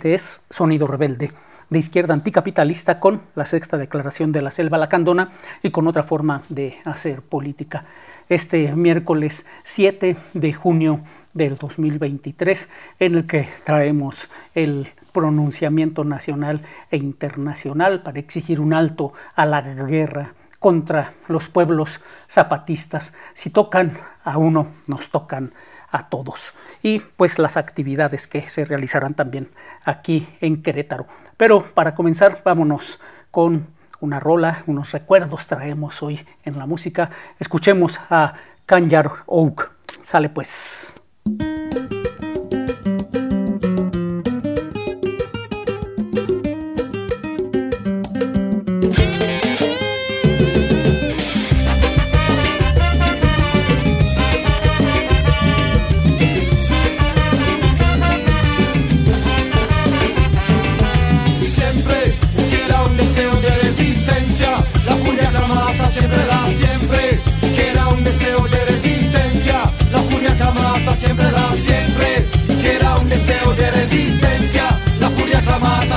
Este es Sonido Rebelde, de izquierda anticapitalista con la sexta declaración de la selva lacandona y con otra forma de hacer política. Este miércoles 7 de junio del 2023, en el que traemos el pronunciamiento nacional e internacional para exigir un alto a la guerra contra los pueblos zapatistas. Si tocan a uno, nos tocan a todos y pues las actividades que se realizarán también aquí en Querétaro. Pero para comenzar, vámonos con una rola, unos recuerdos traemos hoy en la música. Escuchemos a Kanyar Oak. Sale pues.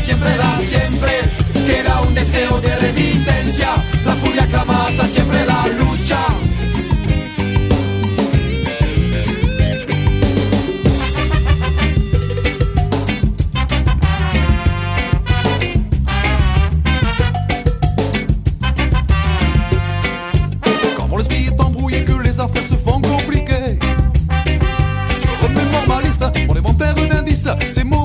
Siempre da siempre, queda un deseo de resistencia, la furia clama hasta siempre la lucha. Como les billets embrouillés que les affaires se font compliquées. Je remets normaliste, on est mon père d'indice, ces moments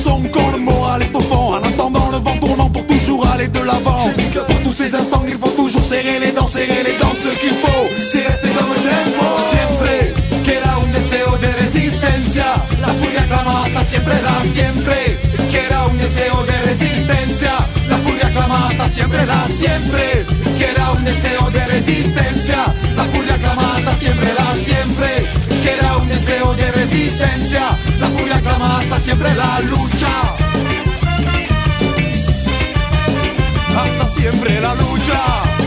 son, quand le moral est au fond. En attendant le vent tournant pour toujours aller de l'avant. Je dis que pour tous ces instants, il faut toujours serrer les dents, serrer les dents, ce qu'il faut. C'est rester le tempo. Siempre queda un deseo de resistencia. La furia clama hasta siempre da siempre. Queda un deseo de resistencia. La furia clama hasta siempre da siempre. Queda un deseo de resistencia. La furia clama hasta siempre da siempre. Queda un deseo de resistencia. Hasta siempre la lucha. Hasta siempre la lucha.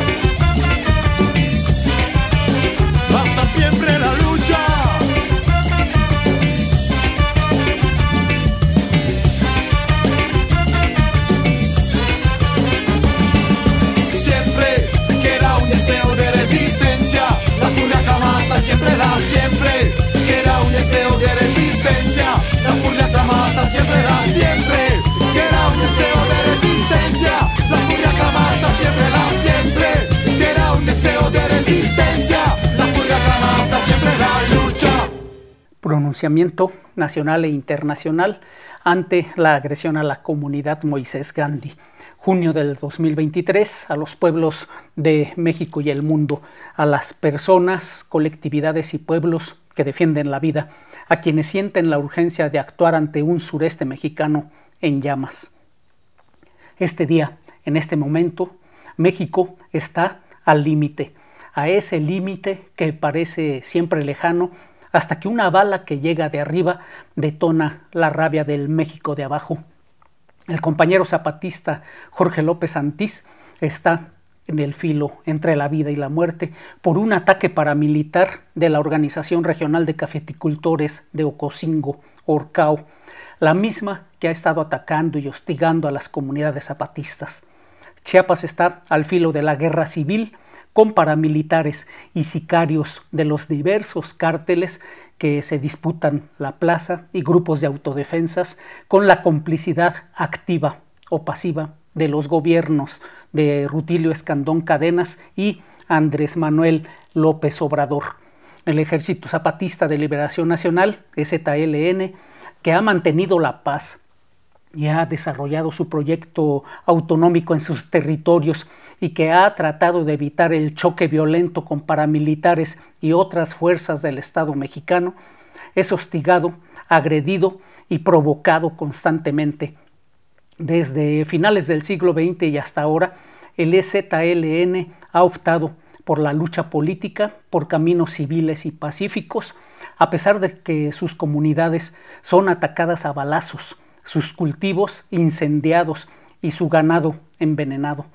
Pronunciamiento nacional e internacional ante la agresión a la comunidad Moisés Gandhi junio del 2023 a los pueblos de México y el mundo, a las personas, colectividades y pueblos que defienden la vida, a quienes sienten la urgencia de actuar ante un sureste mexicano en llamas. Este día, en este momento, México está al límite, a ese límite que parece siempre lejano, hasta que una bala que llega de arriba detona la rabia del México de abajo el compañero zapatista Jorge López Santís está en el filo entre la vida y la muerte por un ataque paramilitar de la Organización Regional de Cafeticultores de Ocosingo, Orcao, la misma que ha estado atacando y hostigando a las comunidades zapatistas. Chiapas está al filo de la guerra civil con paramilitares y sicarios de los diversos cárteles que se disputan la plaza y grupos de autodefensas con la complicidad activa o pasiva de los gobiernos de Rutilio Escandón Cadenas y Andrés Manuel López Obrador. El Ejército Zapatista de Liberación Nacional, EZLN, que ha mantenido la paz y ha desarrollado su proyecto autonómico en sus territorios y que ha tratado de evitar el choque violento con paramilitares y otras fuerzas del Estado mexicano, es hostigado, agredido y provocado constantemente. Desde finales del siglo XX y hasta ahora, el EZLN ha optado por la lucha política, por caminos civiles y pacíficos, a pesar de que sus comunidades son atacadas a balazos, sus cultivos incendiados y su ganado envenenado,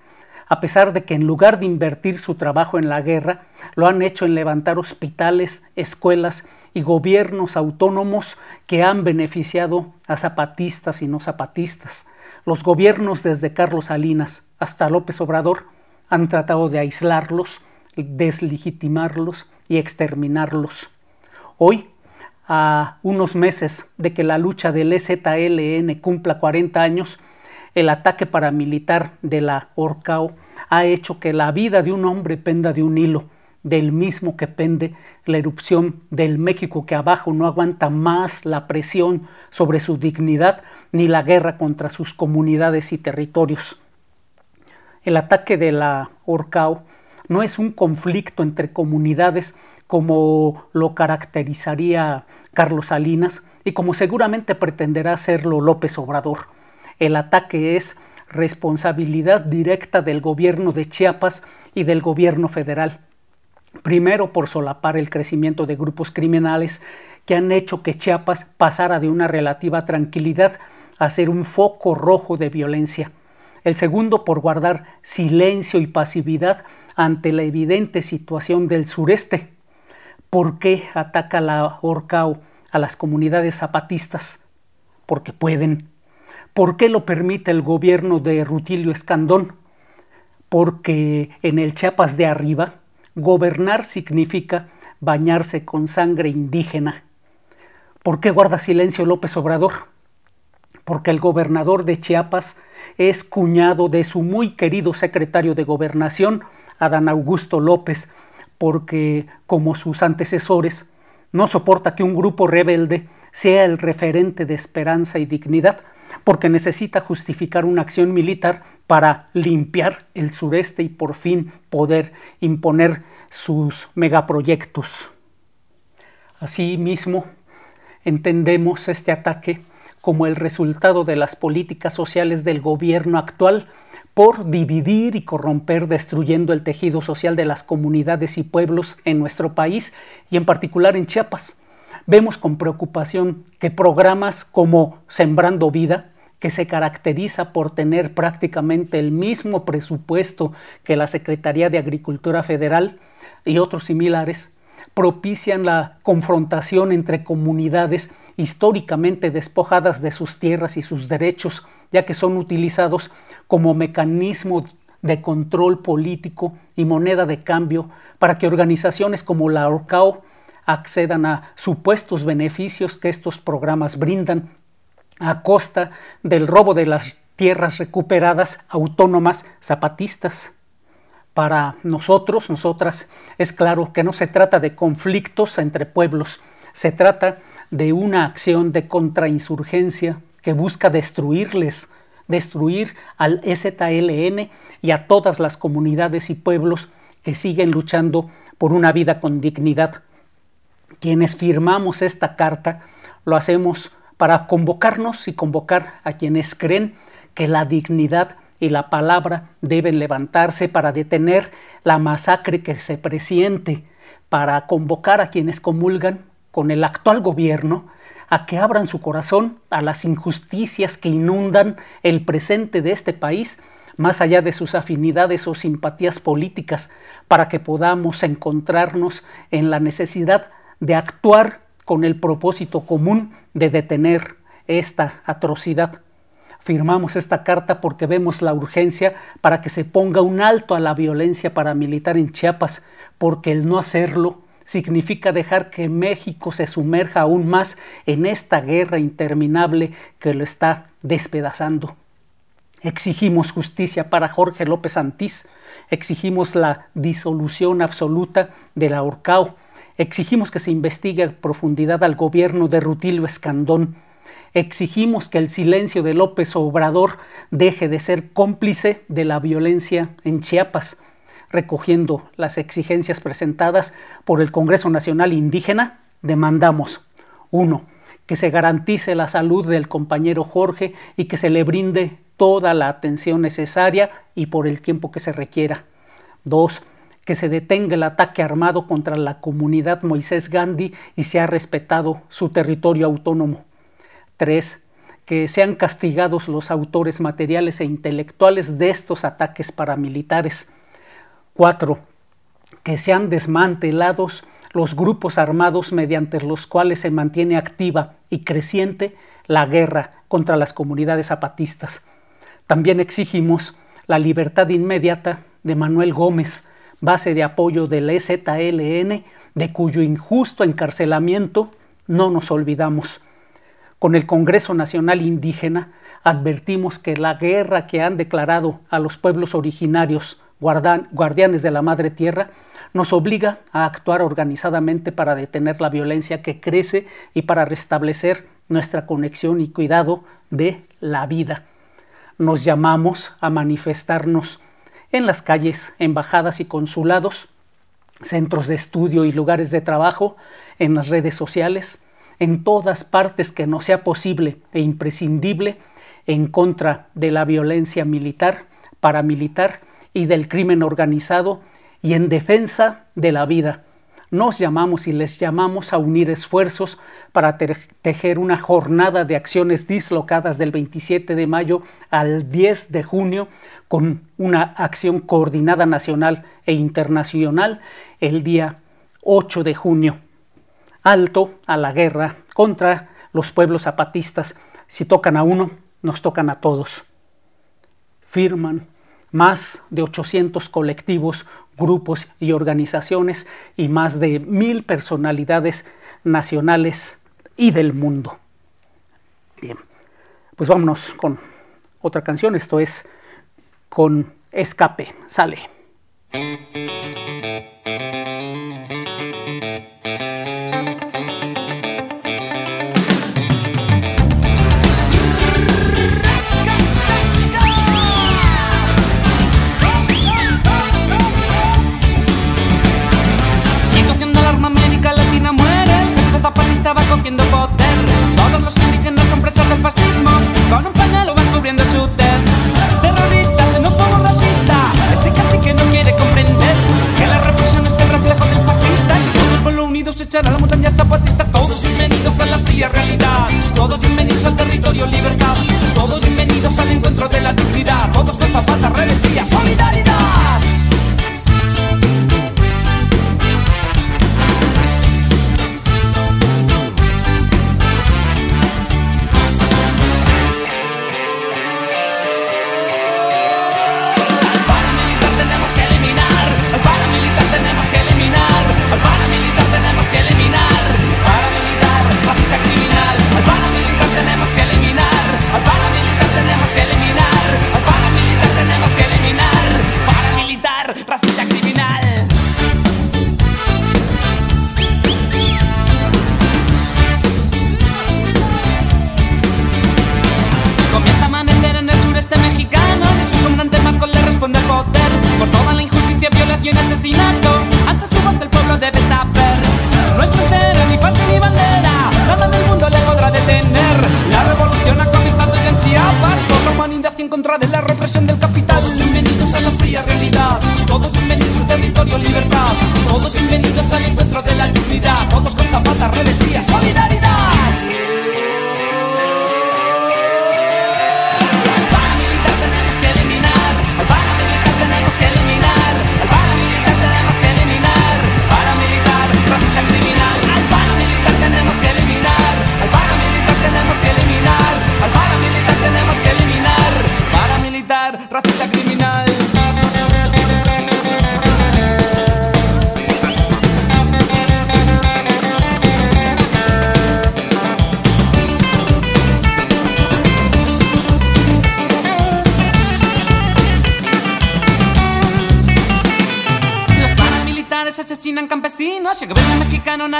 a pesar de que en lugar de invertir su trabajo en la guerra, lo han hecho en levantar hospitales, escuelas y gobiernos autónomos que han beneficiado a zapatistas y no zapatistas. Los gobiernos desde Carlos Salinas hasta López Obrador han tratado de aislarlos, deslegitimarlos y exterminarlos. Hoy a unos meses de que la lucha del EZLN cumpla 40 años, el ataque paramilitar de la Orcao ha hecho que la vida de un hombre penda de un hilo, del mismo que pende la erupción del México que abajo no aguanta más la presión sobre su dignidad ni la guerra contra sus comunidades y territorios. El ataque de la Orcao no es un conflicto entre comunidades como lo caracterizaría Carlos Salinas y como seguramente pretenderá hacerlo López Obrador. El ataque es responsabilidad directa del gobierno de Chiapas y del gobierno federal. Primero por solapar el crecimiento de grupos criminales que han hecho que Chiapas pasara de una relativa tranquilidad a ser un foco rojo de violencia el segundo por guardar silencio y pasividad ante la evidente situación del sureste. ¿Por qué ataca la Orcao a las comunidades zapatistas? Porque pueden. ¿Por qué lo permite el gobierno de Rutilio Escandón? Porque en el Chiapas de arriba, gobernar significa bañarse con sangre indígena. ¿Por qué guarda silencio López Obrador? Porque el gobernador de Chiapas es cuñado de su muy querido secretario de gobernación, Adán Augusto López, porque, como sus antecesores, no soporta que un grupo rebelde sea el referente de esperanza y dignidad, porque necesita justificar una acción militar para limpiar el sureste y por fin poder imponer sus megaproyectos. Asimismo, entendemos este ataque como el resultado de las políticas sociales del gobierno actual por dividir y corromper destruyendo el tejido social de las comunidades y pueblos en nuestro país y en particular en Chiapas. Vemos con preocupación que programas como Sembrando Vida, que se caracteriza por tener prácticamente el mismo presupuesto que la Secretaría de Agricultura Federal y otros similares, propician la confrontación entre comunidades históricamente despojadas de sus tierras y sus derechos, ya que son utilizados como mecanismo de control político y moneda de cambio para que organizaciones como la ORCAO accedan a supuestos beneficios que estos programas brindan a costa del robo de las tierras recuperadas autónomas zapatistas para nosotros, nosotras, es claro que no se trata de conflictos entre pueblos, se trata de una acción de contrainsurgencia que busca destruirles, destruir al EZLN y a todas las comunidades y pueblos que siguen luchando por una vida con dignidad. Quienes firmamos esta carta lo hacemos para convocarnos y convocar a quienes creen que la dignidad y la palabra deben levantarse para detener la masacre que se presiente, para convocar a quienes comulgan con el actual gobierno a que abran su corazón a las injusticias que inundan el presente de este país, más allá de sus afinidades o simpatías políticas, para que podamos encontrarnos en la necesidad de actuar con el propósito común de detener esta atrocidad firmamos esta carta porque vemos la urgencia para que se ponga un alto a la violencia paramilitar en Chiapas, porque el no hacerlo significa dejar que México se sumerja aún más en esta guerra interminable que lo está despedazando. Exigimos justicia para Jorge López Antís, exigimos la disolución absoluta de la Orcao, exigimos que se investigue a profundidad al gobierno de Rutilio Escandón, Exigimos que el silencio de López Obrador deje de ser cómplice de la violencia en Chiapas, recogiendo las exigencias presentadas por el Congreso Nacional Indígena, demandamos 1. Que se garantice la salud del compañero Jorge y que se le brinde toda la atención necesaria y por el tiempo que se requiera. 2. Que se detenga el ataque armado contra la comunidad Moisés Gandhi y sea respetado su territorio autónomo. 3. Que sean castigados los autores materiales e intelectuales de estos ataques paramilitares. 4. Que sean desmantelados los grupos armados mediante los cuales se mantiene activa y creciente la guerra contra las comunidades zapatistas. También exigimos la libertad inmediata de Manuel Gómez, base de apoyo del EZLN, de cuyo injusto encarcelamiento no nos olvidamos. Con el Congreso Nacional Indígena advertimos que la guerra que han declarado a los pueblos originarios guardianes de la madre tierra nos obliga a actuar organizadamente para detener la violencia que crece y para restablecer nuestra conexión y cuidado de la vida. Nos llamamos a manifestarnos en las calles, embajadas y consulados, centros de estudio y lugares de trabajo, en las redes sociales, en todas partes que no sea posible e imprescindible en contra de la violencia militar, paramilitar y del crimen organizado y en defensa de la vida. Nos llamamos y les llamamos a unir esfuerzos para tejer una jornada de acciones dislocadas del 27 de mayo al 10 de junio con una acción coordinada nacional e internacional el día 8 de junio alto a la guerra contra los pueblos zapatistas. Si tocan a uno, nos tocan a todos. Firman más de 800 colectivos, grupos y organizaciones y más de mil personalidades nacionales y del mundo. Bien, pues vámonos con otra canción. Esto es con Escape. Sale. cogiendo poder. Todos los indígenas son presos del fascismo, con un pañuelo van cubriendo su tez. Terroristas, xenófobo racista, ese casi que no quiere comprender que la represión es el reflejo del fascista. Y todo el pueblo unido se echará a la montaña zapatista. Todos bienvenidos a la fría realidad, todos bienvenidos al territorio libertad, todos bienvenidos al encuentro de libertad. Todos bienvenidos al encuentro de la dignidad. Todos con zapatas, rebeldía, solidaridad.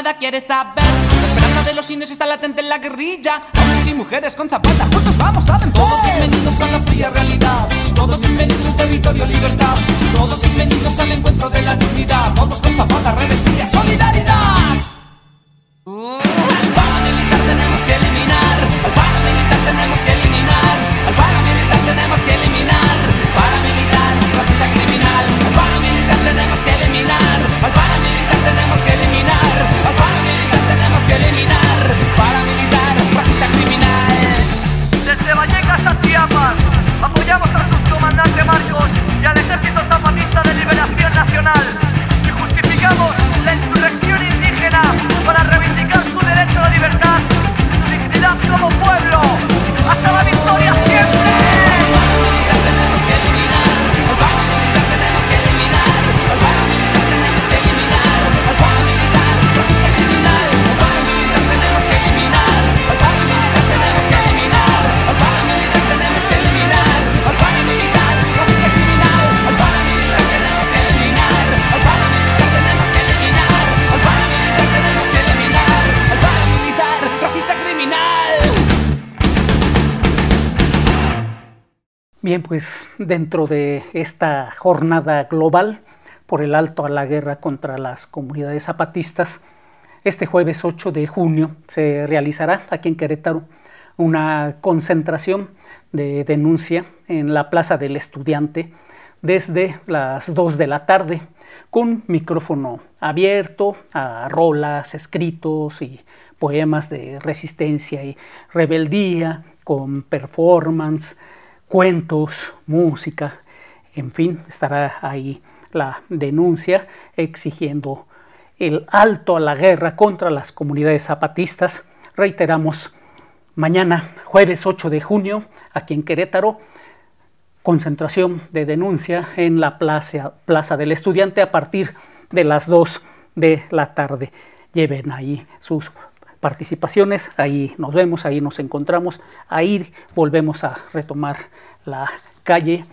Nada quiere saber. La esperanza de los indios está latente en la guerrilla. Hombres y mujeres con zapatas, juntos vamos, saben. Todos bienvenidos a la fría realidad. Todos bienvenidos al territorio libertad. Todos bienvenidos al encuentro de la dignidad. Todos con zapatas, rebeldía, solidaridad. Al paramilitar tenemos que eliminar. Al paramilitar tenemos que eliminar. Al paramilitar tenemos que eliminar. Bien, pues dentro de esta jornada global por el alto a la guerra contra las comunidades zapatistas, este jueves 8 de junio se realizará aquí en Querétaro una concentración de denuncia en la Plaza del Estudiante desde las 2 de la tarde con micrófono abierto a rolas, escritos y poemas de resistencia y rebeldía, con performance, cuentos, música, en fin, estará ahí la denuncia exigiendo el alto a la guerra contra las comunidades zapatistas. Reiteramos, mañana, jueves 8 de junio, aquí en Querétaro, concentración de denuncia en la plaza, plaza del Estudiante a partir de las 2 de la tarde. Lleven ahí sus participaciones, ahí nos vemos, ahí nos encontramos, ahí volvemos a retomar la calle,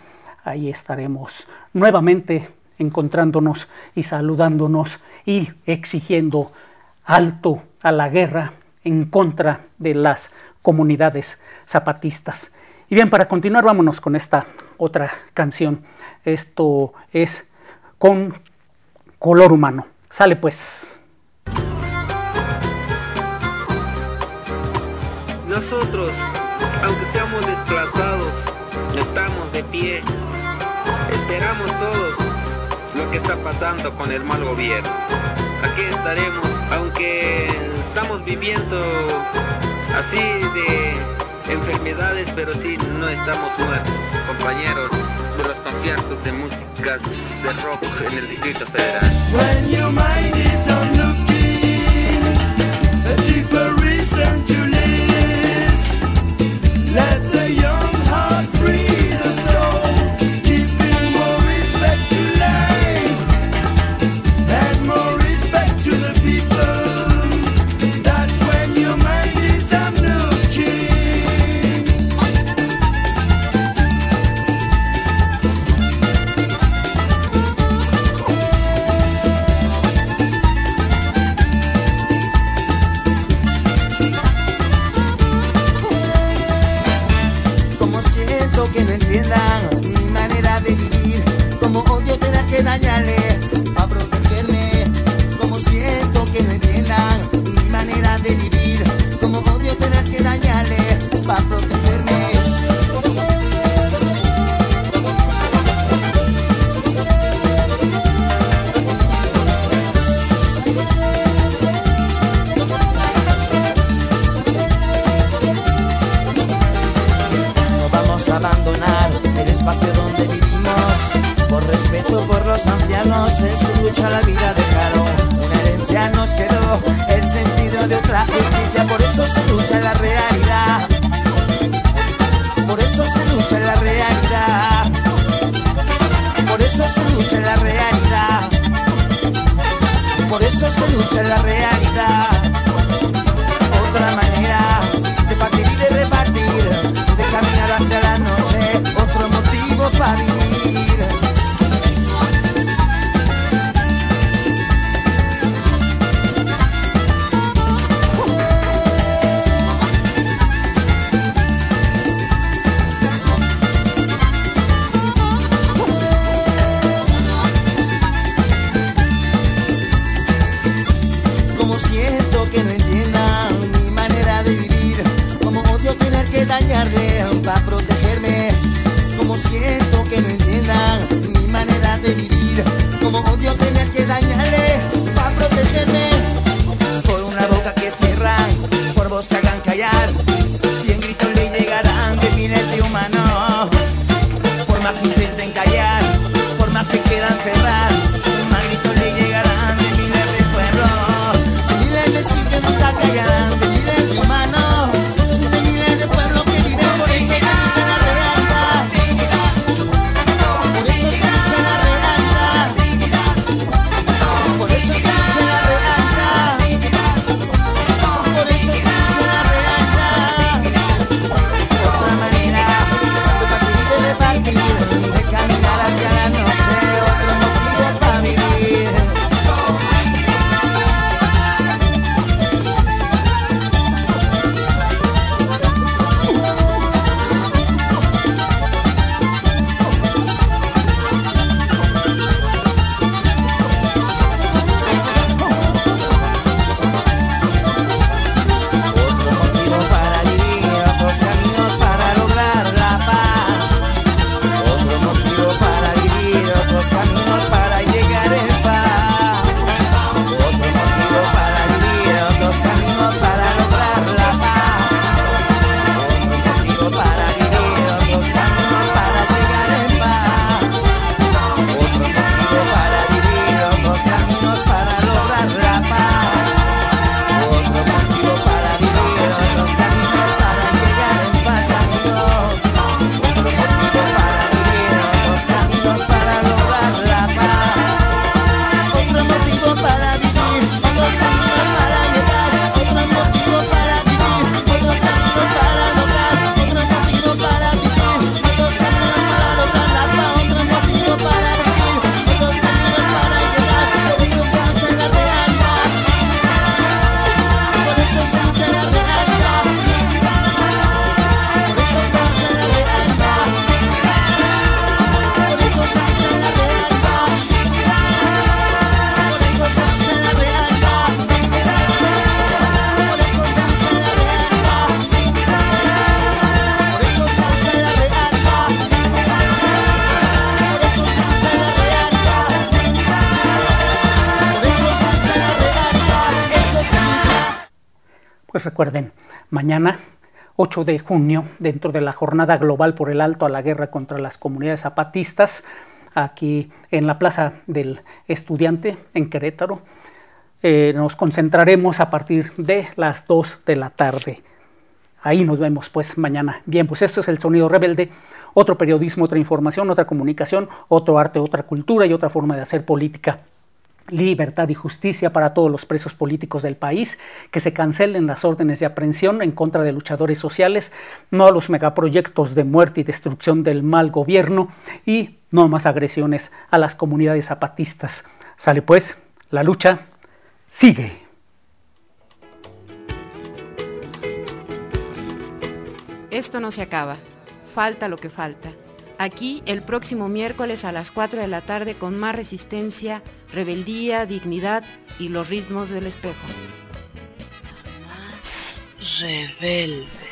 ahí estaremos nuevamente encontrándonos y saludándonos y exigiendo alto a la guerra en contra de las comunidades zapatistas. Y bien, para continuar, vámonos con esta otra canción. Esto es con color humano. Sale pues. Nosotros, aunque seamos desplazados, estamos de pie. Esperamos todos lo que está pasando con el mal gobierno. Aquí estaremos, aunque estamos viviendo así de enfermedades, pero sí no estamos muertos, compañeros de los conciertos de músicas de rock en el Distrito Federal. El sentido de otra justicia. Por eso se lucha en la realidad. Por eso se lucha en la realidad. Por eso se lucha en la realidad. Por eso se lucha en la realidad. Otra manera de partir y de repartir, de caminar hacia la noche, otro motivo para vivir. Recuerden, mañana 8 de junio, dentro de la jornada global por el alto a la guerra contra las comunidades zapatistas, aquí en la Plaza del Estudiante, en Querétaro, eh, nos concentraremos a partir de las 2 de la tarde. Ahí nos vemos pues mañana. Bien, pues esto es el Sonido Rebelde, otro periodismo, otra información, otra comunicación, otro arte, otra cultura y otra forma de hacer política libertad y justicia para todos los presos políticos del país, que se cancelen las órdenes de aprehensión en contra de luchadores sociales, no a los megaproyectos de muerte y destrucción del mal gobierno y no más agresiones a las comunidades zapatistas. Sale pues, la lucha sigue. Esto no se acaba. Falta lo que falta. Aquí el próximo miércoles a las 4 de la tarde con más resistencia, rebeldía, dignidad y los ritmos del espejo. rebelde.